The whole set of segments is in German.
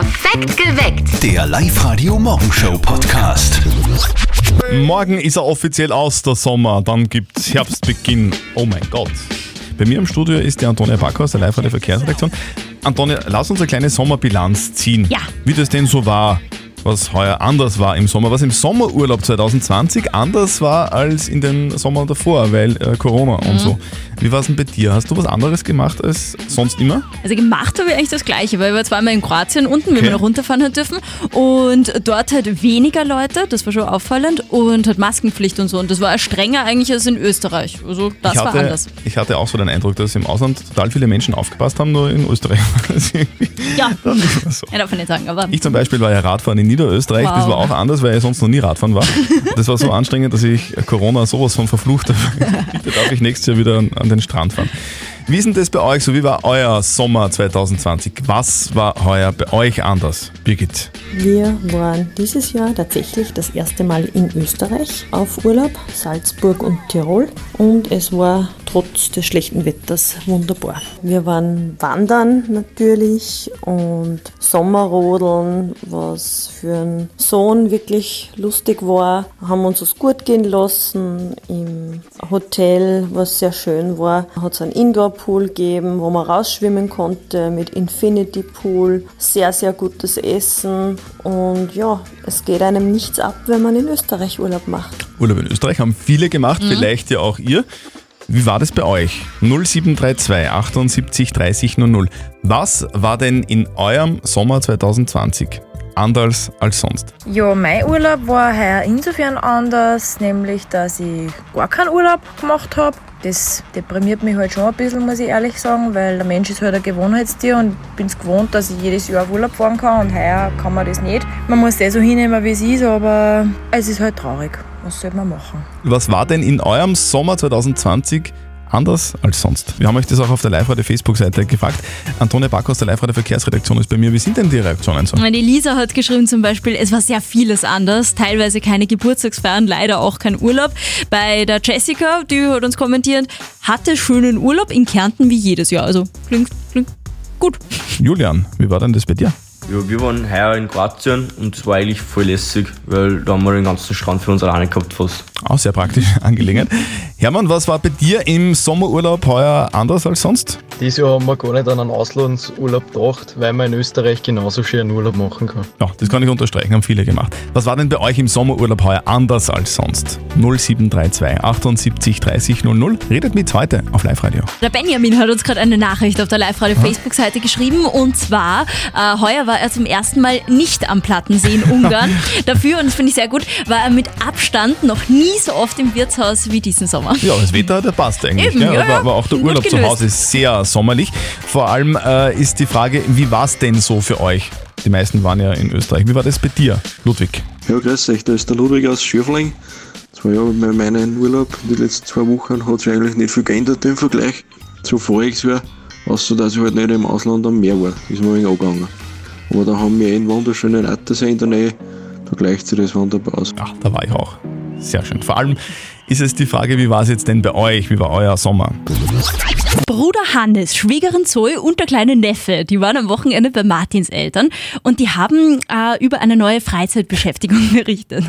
Perfekt geweckt. Der Live-Radio Morgenshow Podcast. Morgen ist er offiziell aus, der Sommer. Dann gibt's Herbstbeginn. Oh mein Gott. Bei mir im Studio ist die Antonia Backhaus, der live radio Verkehrsredaktion. Antonia, lass uns eine kleine Sommerbilanz ziehen. Ja. Wie das denn so war, was heuer anders war im Sommer, was im Sommerurlaub 2020 anders war als in den Sommer davor, weil äh, Corona Mhm. und so. Wie war es denn bei dir? Hast du was anderes gemacht als sonst immer? Also gemacht habe ich eigentlich das Gleiche, weil wir zweimal in Kroatien unten, Okay. wir noch runterfahren haben dürfen. Und dort halt weniger Leute, das war schon auffallend. Und hat Maskenpflicht und so. Und das war strenger eigentlich als in Österreich. Also das ich, war hatte, anders. ich hatte auch so den Eindruck, dass im Ausland total viele Menschen aufgepasst haben, nur in Österreich. war Ja, so. ja darf man nicht sagen, aber Ich zum Beispiel war ja Radfahren in Niederösterreich, das Wow. war auch anders, weil ich sonst noch nie Radfahren war. Das war so anstrengend, dass ich Corona sowas von verflucht habe. Bitte darf ich nächstes Jahr wieder an, an den Strand fahren. Wie ist denn das bei euch so? Wie war euer Sommer 2020? Was war heuer bei euch anders? Birgit. Wir waren dieses Jahr tatsächlich das erste Mal in Österreich auf Urlaub, Salzburg und Tirol. Und es war trotz des schlechten Wetters wunderbar. Wir waren wandern natürlich und Sommerrodeln, was für einen Sohn wirklich lustig war. Haben uns es gut gehen lassen im Hotel, was sehr schön war. Hat es einen Indoor-Pool gegeben, wo man rausschwimmen konnte mit Infinity Pool. Sehr, sehr gutes Essen. Und ja, es geht einem nichts ab, wenn man in Österreich Urlaub macht. Urlaub in Österreich haben viele gemacht, vielleicht ja auch ihr. Wie war das bei euch? 0732 78 30 00. Was war denn in eurem Sommer 2020 anders als sonst? Ja, mein Urlaub war heuer insofern anders, nämlich dass ich gar keinen Urlaub gemacht habe. Das deprimiert mich halt schon ein bisschen, muss ich ehrlich sagen, weil der Mensch ist halt ein Gewohnheitstier und ich bin es gewohnt, dass ich jedes Jahr auf Urlaub fahren kann und heuer kann man das nicht. Man muss das so hinnehmen, wie es ist, aber es ist halt traurig. Was soll man machen? Was war denn in eurem Sommer 2020 anders als sonst? Wir haben euch das auch auf der Live-Radio-Facebook-Seite gefragt. Antonia Backhaus der Live-Radio-Verkehrsredaktion ist bei mir. Wie sind denn die Reaktionen so? Die Lisa hat geschrieben zum Beispiel, es war sehr vieles anders. Teilweise keine Geburtstagsfeiern, leider auch kein Urlaub. Bei der Jessica, die hat uns kommentiert, hatte schönen Urlaub in Kärnten wie jedes Jahr. Also klingt, klingt gut. Julian, wie war denn das bei dir? Ja, wir waren heuer in Kroatien und es war eigentlich voll lässig, weil da haben wir den ganzen Strand für uns alleine gehabt fast. Auch sehr praktisch Angelegenheit. Hermann, was war bei dir im Sommerurlaub heuer anders als sonst? Dieses Jahr haben wir gar nicht an einen Auslandsurlaub gedacht, weil man in Österreich genauso schön einen Urlaub machen kann. Ja, das kann ich unterstreichen, haben viele gemacht. Was war denn bei euch im Sommerurlaub heuer anders als sonst? 0732 78 30 00. Redet mit heute auf Live-Radio. Der Benjamin hat uns gerade eine Nachricht auf der Live-Radio-Facebook-Seite geschrieben und zwar, äh, heuer war er zum ersten Mal nicht am Plattensee in Ungarn. Dafür, und das finde ich sehr gut, war er mit Abstand noch nie so oft im Wirtshaus wie diesen Sommer. Ja, das Wetter, der passt eigentlich. Eben, ja, aber, ja. aber auch der Urlaub zu. Hause ist sehr sommerlich. Vor allem äh, ist die Frage, wie war es denn so für euch? Die meisten waren ja in Österreich. Wie war das bei dir, Ludwig? Ja, grüß euch, da ist der Ludwig aus Schürfling. Zwei Jahre bei meinem Urlaub, die letzten zwei Wochen, hat sich eigentlich nicht viel geändert im Vergleich zu voriges Jahr, außer dass ich halt nicht im Ausland am Meer war. Ist mir ein wenig angegangen. Aber da haben wir einen wunderschönen Attersee in der Nähe, da gleicht sich das wunderbar aus. Ja, da war ich auch. Sehr schön. Vor allem ist es die Frage, wie war es jetzt denn bei euch? Wie war euer Sommer? Bruder Hannes, Schwägerin Zoe und der kleine Neffe, die waren am Wochenende bei Martins Eltern und die haben äh, über eine neue Freizeitbeschäftigung berichtet.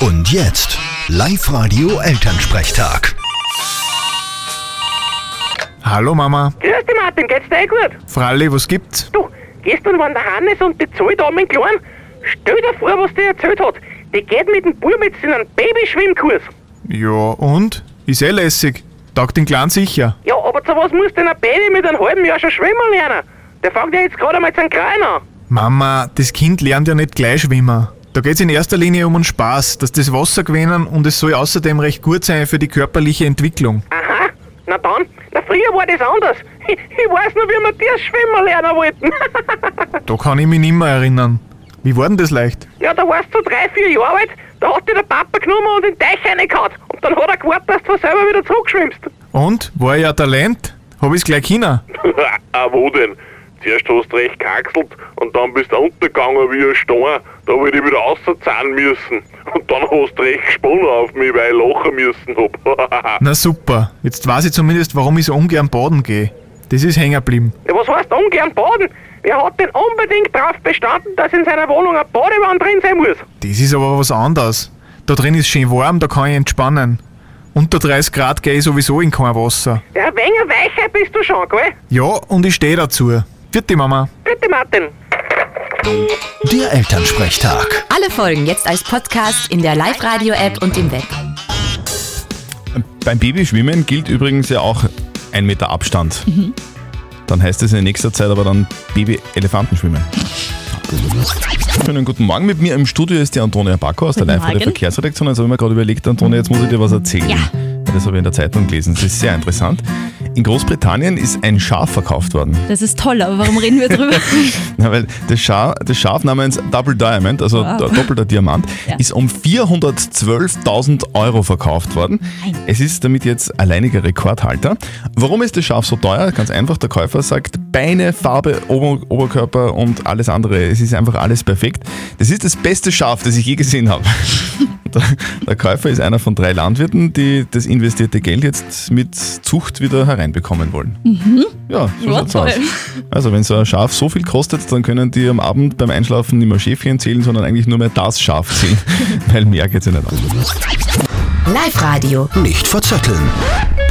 Und jetzt Live-Radio Elternsprechtag. Hallo Mama. Grüß dich Martin, geht's dir eh gut? Fralli, was gibt's? Du, gestern waren der Hannes und die Zoe da mit dem Kleinen. Stell dir vor, was die erzählt hat. Die geht mit dem Bub jetzt in einen Babyschwimmkurs. Ja, und? Ist eh lässig. Taugt den Kleinen sicher. Ja, aber zu was muss denn ein Baby mit einem halben Jahr schon schwimmen lernen? Der fängt ja jetzt gerade einmal seinen Krein an. Mama, das Kind lernt ja nicht gleich schwimmen. Da geht's in erster Linie um den Spaß, dass das Wasser gewinnen und es soll außerdem recht gut sein für die körperliche Entwicklung. Na dann. Na, früher war das anders. Ich, ich weiß noch, wie wir das schwimmen lernen wollten. Da kann ich mich nicht mehr erinnern. Wie war denn das leicht? ja, da warst du drei, vier Jahre alt, da hat dich der Papa genommen und in den Teich reingehauen. Und dann hat er gewartet, dass du selber wieder zurückschwimmst. Und? War ich ein Talent? Hab ich's gleich können? ah, wo denn? Zuerst hast du recht gekackselt und dann bist du untergegangen wie ein Stein. Da hab ich dich wieder rauszahlen müssen. Und dann hast du recht gesponnen auf mich, weil ich lachen müssen hab. Na super, jetzt weiß ich zumindest, warum ich so ungern baden gehe. Das ist hängen geblieben. Ja, was heißt ungern baden? Der hat den unbedingt drauf bestanden, dass in seiner Wohnung eine Badewanne drin sein muss. Das ist aber was anderes. Da drin ist schön warm, da kann ich entspannen. Unter 30 Grad gehe ich sowieso in kein Wasser. Ja, ein wenig weicher bist du schon, gell? Ja, und ich stehe dazu. Vierte Mama. Bitte, Martin. Der Elternsprechtag. Alle Folgen jetzt als Podcast in der Live-Radio-App und im Web. Beim Babyschwimmen gilt übrigens ja auch ein Meter Abstand. Dann heißt es in nächster Zeit aber dann Baby-Elefantenschwimmen. Schönen guten Morgen. Mit mir im Studio ist die Antonia Bacco aus der Guten live der Morgen. Verkehrsredaktion. Also habe ich mir gerade überlegt, Antonia, jetzt muss ich dir was erzählen. Ja. Das habe ich in der Zeitung gelesen. Das ist sehr interessant. In Großbritannien ist ein Schaf verkauft worden. Das ist toll, aber warum reden wir drüber? Na, weil das Schaf, das Schaf namens Double Diamond, also Wow. do- doppelter Diamant, Ja. ist um 412.000 Euro verkauft worden. Es ist damit jetzt alleiniger Rekordhalter. Warum ist das Schaf so teuer? Ganz einfach, der Käufer sagt Beine, Farbe, Ober Oberkörper und alles andere. Es ist einfach alles perfekt. Das ist das beste Schaf, das ich je gesehen habe. Der, der Käufer ist einer von drei Landwirten, die das investierte Geld jetzt mit Zucht wieder hereinbekommen wollen. Ja, so Ja, schaut's aus. toll. Also wenn so ein Schaf so viel kostet, dann können die am Abend beim Einschlafen nicht mehr Schäfchen zählen, sondern eigentlich nur mehr das Schaf zählen, weil mehr geht's ja nicht aus. Live-Radio. Nicht verzetteln.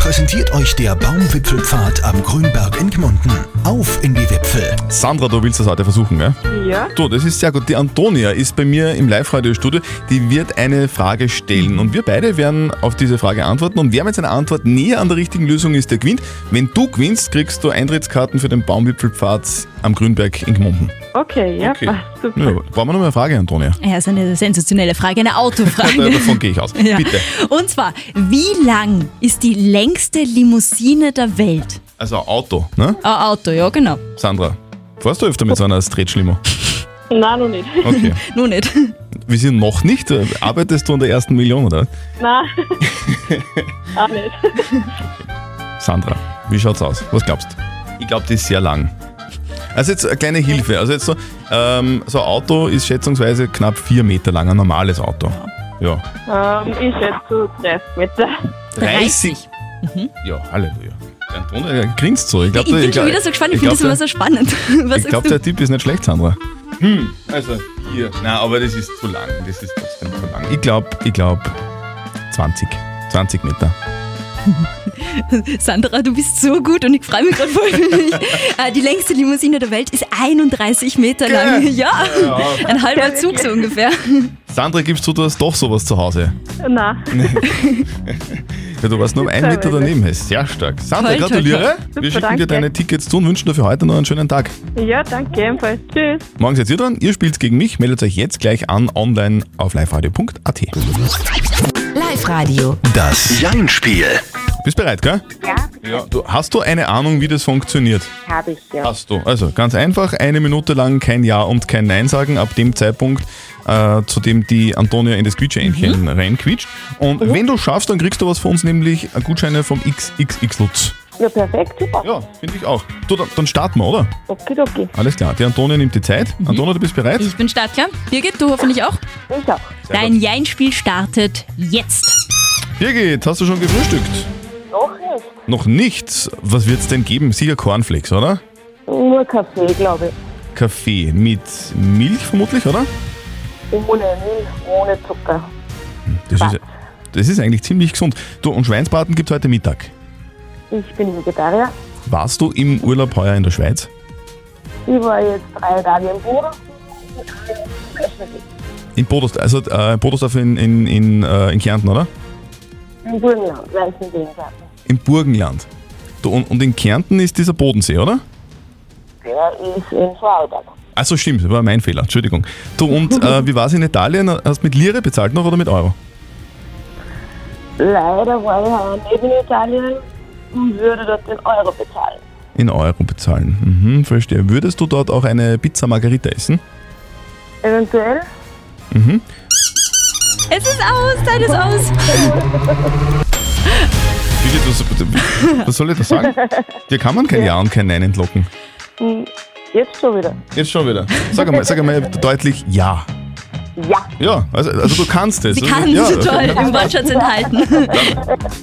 Präsentiert euch der Baumwipfelpfad am Grünberg in Gmunden. Auf in die Wipfel. Sandra, du willst das heute versuchen, gell? Ja. Du, das ist sehr gut. Die Antonia ist bei mir im Live-Radio-Studio. Die wird eine Frage stellen und wir beide werden auf diese Frage antworten. Und wer mit seiner Antwort näher an der richtigen Lösung ist, der gewinnt. Wenn du gewinnst, kriegst du Eintrittskarten für den Baumwipfelpfad am Grünberg in Gmunden. Okay, ja, Okay. passt super. Ja, brauchen wir noch eine Frage, Antonia? Ja, ist eine sensationelle Frage, eine Autofrage. Davon gehe ich aus. Ja. Bitte. Und zwar, wie lang ist die längste Limousine der Welt? Also Auto, ne? Ein Auto, ja genau. Sandra, fährst du öfter mit so einer Stretch-Limo? Nein, noch nicht. Okay. Nur nicht. Wir sind noch nicht. Arbeitest du an der ersten Million, oder? Nein. Auch nicht. Sandra, wie schaut's aus? Was glaubst du? Ich glaube, die ist sehr lang. Also jetzt eine kleine Hilfe. Also jetzt so, ähm, so ein Auto ist schätzungsweise knapp vier Meter lang, ein normales Auto. Ja. Ähm, ich schätze so 30 Meter. 30. Ja, Halleluja. Der Antonia grinst so. Ich, glaub, Ich bin ich schon wieder so gespannt, ich ich finde das immer so spannend. Was Ich glaube, der? Tipp ist nicht schlecht, Sandra. Hm, also hier. Na, aber das ist zu lang. Das ist trotzdem zu lang. Ich glaube, ich glaube 20. 20 Meter. Sandra, du bist so gut und ich freue mich gerade voll für dich. Äh, Die längste Limousine der Welt ist 31 Meter lang. Ja, ein halber Zug so ungefähr. Sandra, gibst du, du hast doch sowas zu Hause? Nein. Ja, du warst nur um einen Meter daneben. Sehr stark. Sandra, Toll, toll, gratuliere. toll. Wir Super, schicken dir danke. deine Tickets zu und wünschen dir für heute noch einen schönen Tag. Ja, danke ebenfalls. Tschüss. Morgen seid ihr dran. Ihr spielt gegen mich. Meldet euch jetzt gleich an online auf liveradio.at. Live-Radio. Das Jein-Spiel. Bist bereit, gell? Ja, Ja. Du, hast du eine Ahnung, wie das funktioniert? habe ich ja. Hast du. Also ganz einfach, eine Minute lang kein Ja und kein Nein sagen, ab dem Zeitpunkt, äh, zu dem die Antonia in das Quietscheentchen Mhm. reinquietscht. Und wenn du schaffst, dann kriegst du was von uns, nämlich Gutscheine vom XXX Lutz. Ja, perfekt, super. Ja, finde ich auch. Du, dann, dann starten wir, oder? Okidoki. Alles klar. Die Antonia nimmt die Zeit. Antonia, du bist bereit? Ich bin startklar. Birgit, du hoffentlich auch? Ich auch. Dein Jein-Spiel startet jetzt. Birgit, hast du schon gefrühstückt? Noch nicht. Noch nicht. Was wird's denn geben? Sicher Cornflakes, oder? Nur Kaffee, glaube Kaffee mit Milch vermutlich, oder? ich. Ohne Milch, ohne Zucker. Das ist, das ist eigentlich ziemlich gesund. Du, und Schweinsbraten gibt heute Mittag. Ich bin Vegetarier. Warst du im Urlaub heuer in der Schweiz? Ich war jetzt drei Tage im Bruder. In Bodosdorf, also äh, Bodosdorf in, in, in, äh, in Kärnten, oder? Im Burgenland, Weißenbehengarten. Im Burgenland. Du, und, in Kärnten ist dieser Bodensee, oder? Der ist in Vorarlberg. Also stimmt, das war mein Fehler, Entschuldigung. Du, und äh, wie war es in Italien? Hast du mit Lire bezahlt noch oder mit Euro? Leider war ich in Italien und würde dort den Euro bezahlen. In Euro bezahlen. Mhm, verstehe. Würdest du dort auch eine Pizza Margarita essen? Eventuell? Mhm. Es ist aus, Zeit ist aus. Birgit, was, was soll ich da sagen? Dir kann man kein Ja und kein Nein entlocken. Hm, Jetzt schon wieder. Jetzt schon wieder. Sag einmal, sag einmal deutlich Ja. Ja. Ja, also, also du kannst es. Sie Also, kann ja, so toll im Wortschatz enthalten.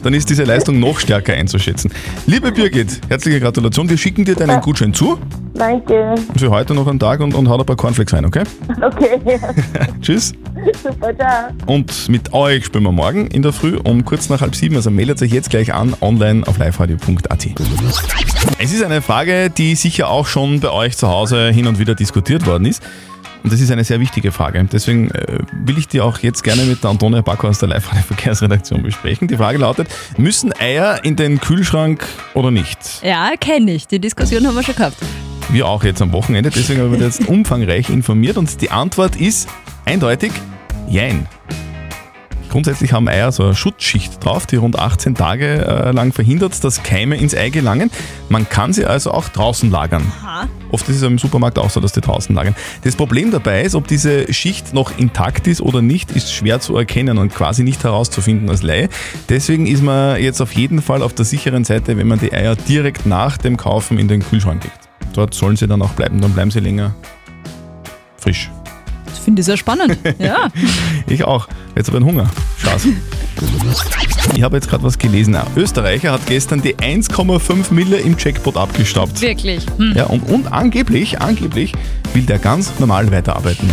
Dann ist diese Leistung noch stärker einzuschätzen. Liebe Birgit, herzliche Gratulation. Wir schicken dir deinen Gutschein zu. Danke. Für heute noch einen Tag und, und haut ein paar Cornflakes rein, okay? Okay. Tschüss. Super, ciao. Und mit euch spielen wir morgen in der Früh um kurz nach halb sieben. Also meldet euch jetzt gleich an online auf liveradio.at. Es ist eine Frage, die sicher auch schon bei euch zu Hause hin und wieder diskutiert worden ist. Und das ist eine sehr wichtige Frage. Deswegen äh, will ich die auch jetzt gerne mit der Antonia Backer aus der Live-Radio-Verkehrsredaktion besprechen. Die Frage lautet, müssen Eier in den Kühlschrank oder nicht? Ja, kenne ich. Die Diskussion haben wir schon gehabt. Wir auch jetzt am Wochenende, deswegen haben wir jetzt umfangreich informiert und die Antwort ist eindeutig Jein. Grundsätzlich haben Eier so eine Schutzschicht drauf, die rund 18 Tage äh, lang verhindert, dass Keime ins Ei gelangen. Man kann sie also auch draußen lagern. Oft ist es im Supermarkt auch so, dass die draußen lagern. Das Problem dabei ist, ob diese Schicht noch intakt ist oder nicht, ist schwer zu erkennen und quasi nicht herauszufinden als Laie. Deswegen ist man jetzt auf jeden Fall auf der sicheren Seite, wenn man die Eier direkt nach dem Kaufen in den Kühlschrank legt. Dort sollen sie dann auch bleiben, dann bleiben sie länger frisch. Das finde ich sehr spannend. Ja. Ich auch. Jetzt habe ich Hunger. Spaß. Ich habe jetzt gerade was gelesen. Ein Österreicher hat gestern die 1,5 Mille im Jackpot abgestaubt. Wirklich. Hm. Ja, und, und angeblich, angeblich will der ganz normal weiterarbeiten.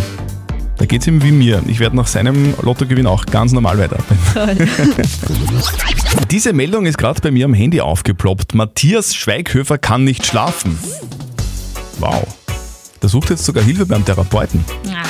Da geht es ihm wie mir. Ich werde nach seinem Lottogewinn auch ganz normal weiterarbeiten. Diese Meldung ist gerade bei mir am Handy aufgeploppt. Matthias Schweighöfer kann nicht schlafen. Wow. Der sucht jetzt sogar Hilfe beim Therapeuten. Ah,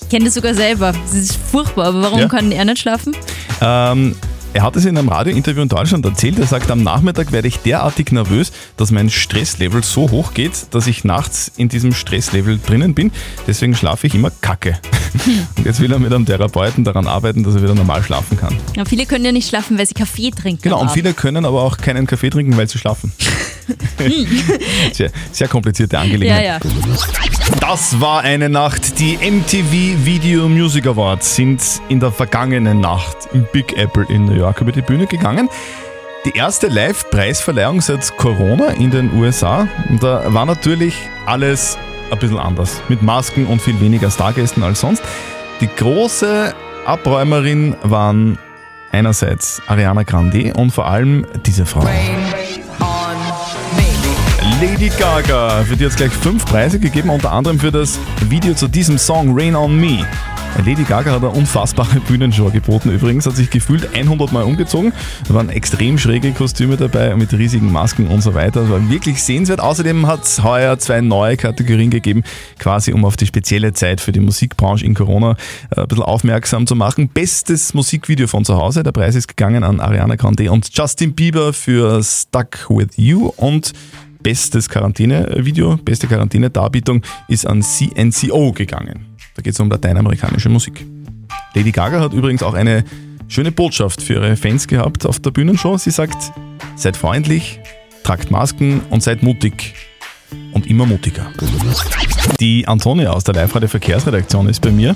Ich kenne das sogar selber. Das ist furchtbar, aber warum Ja. kann er nicht schlafen? Ähm, er hat es in einem Radiointerview in Deutschland erzählt. Er sagt, am Nachmittag werde ich derartig nervös, dass mein Stresslevel so hoch geht, dass ich nachts in diesem Stresslevel drinnen bin. Deswegen schlafe ich immer kacke. Und jetzt will er mit einem Therapeuten daran arbeiten, dass er wieder normal schlafen kann. Ja, viele können ja nicht schlafen, weil sie Kaffee trinken. Genau, und viele können aber auch keinen Kaffee trinken, weil sie schlafen. sehr, sehr komplizierte Ja, Angelegenheit. ja. Das war eine Nacht. Die MTV Video Music Awards sind in der vergangenen Nacht im Big Apple in New York über die Bühne gegangen. Die erste Live-Preisverleihung seit Corona in den USA. Und da war natürlich alles ein bisschen anders. Mit Masken und viel weniger Stargästen als sonst. Die große Abräumerin waren einerseits Ariana Grande und vor allem diese Frau. Lady Gaga. Hat es gleich fünf Preise gegeben, unter anderem für das Video zu diesem Song Rain on Me. Lady Gaga hat eine unfassbare Bühnenshow geboten übrigens, hat sich gefühlt 100 Mal umgezogen. Da waren extrem schräge Kostüme dabei mit riesigen Masken und so weiter. Das war wirklich sehenswert. Außerdem hat es heuer zwei neue Kategorien gegeben, quasi um auf die spezielle Zeit für die Musikbranche in Corona äh, ein bisschen aufmerksam zu machen. Bestes Musikvideo von zu Hause. Der Preis ist gegangen an Ariana Grande und Justin Bieber für Stuck With You und Bestes Quarantäne-Video, beste Quarantäne-Darbietung ist an CNCO gegangen. Da geht es um lateinamerikanische Musik. Lady Gaga hat übrigens auch eine schöne Botschaft für ihre Fans gehabt auf der Bühnenshow. Sie sagt, seid freundlich, tragt Masken und seid mutig. Und immer mutiger. Die Antonia aus der Live-Radio-Verkehrsredaktion ist bei mir.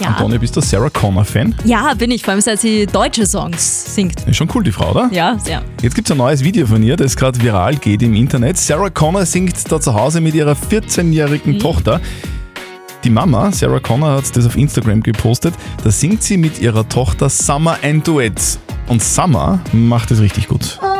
Ja. Antonia, bist du Sarah Connor-Fan? Ja, bin ich, vor allem seit sie deutsche Songs singt. Ist schon cool, die Frau, oder? Ja, sehr. Jetzt gibt es ein neues Video von ihr, das gerade viral geht im Internet. Sarah Connor singt da zu Hause mit ihrer 14-jährigen Tochter. Die Mama, Sarah Connor, hat das auf Instagram gepostet. Da singt sie mit ihrer Tochter Summer ein Duett. Und Summer macht es richtig gut. Summer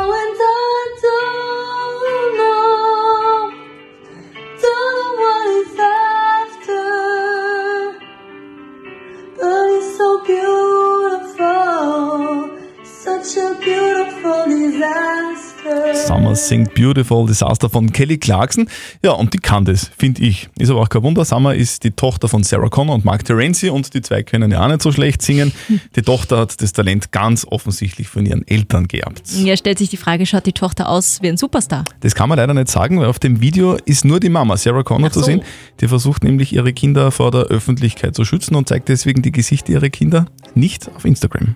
singt Beautiful Disaster von Kelly Clarkson. Ja, und die kann das, finde ich. Ist aber auch kein Wunder. Summer ist die Tochter von Sarah Connor und Mark Terenzi und die zwei können ja auch nicht so schlecht singen. Die Tochter hat das Talent ganz offensichtlich von ihren Eltern geerbt. Ja, stellt sich die Frage, schaut die Tochter aus wie ein Superstar? Das kann man leider nicht sagen, weil auf dem Video ist nur die Mama, Sarah Connor, zu so. sehen. Die versucht nämlich ihre Kinder vor der Öffentlichkeit zu schützen und zeigt deswegen die Gesichter ihrer Kinder nicht auf Instagram.